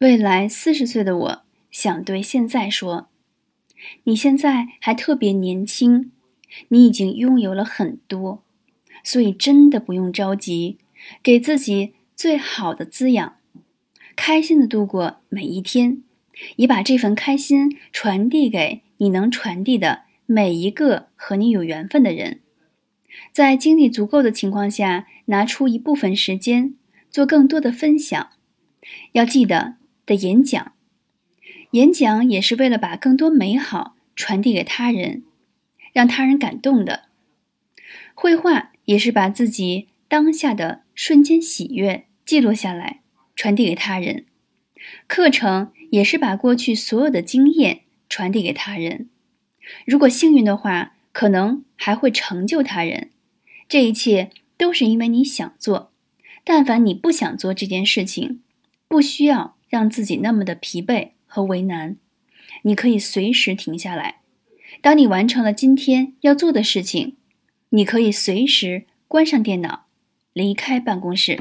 未来四十岁的我想对现在说：你现在还特别年轻，你已经拥有了很多，所以真的不用着急，给自己最好的滋养，开心的度过每一天，也把这份开心传递给你能传递的每一个和你有缘分的人。在精力足够的情况下，拿出一部分时间做更多的分享。要记得。的演讲，演讲也是为了把更多美好传递给他人，让他人感动的。绘画也是把自己当下的瞬间喜悦记录下来，传递给他人。课程也是把过去所有的经验传递给他人。如果幸运的话，可能还会成就他人。这一切都是因为你想做。但凡你不想做这件事情，不需要。让自己那么的疲惫和为难，你可以随时停下来。当你完成了今天要做的事情，你可以随时关上电脑，离开办公室。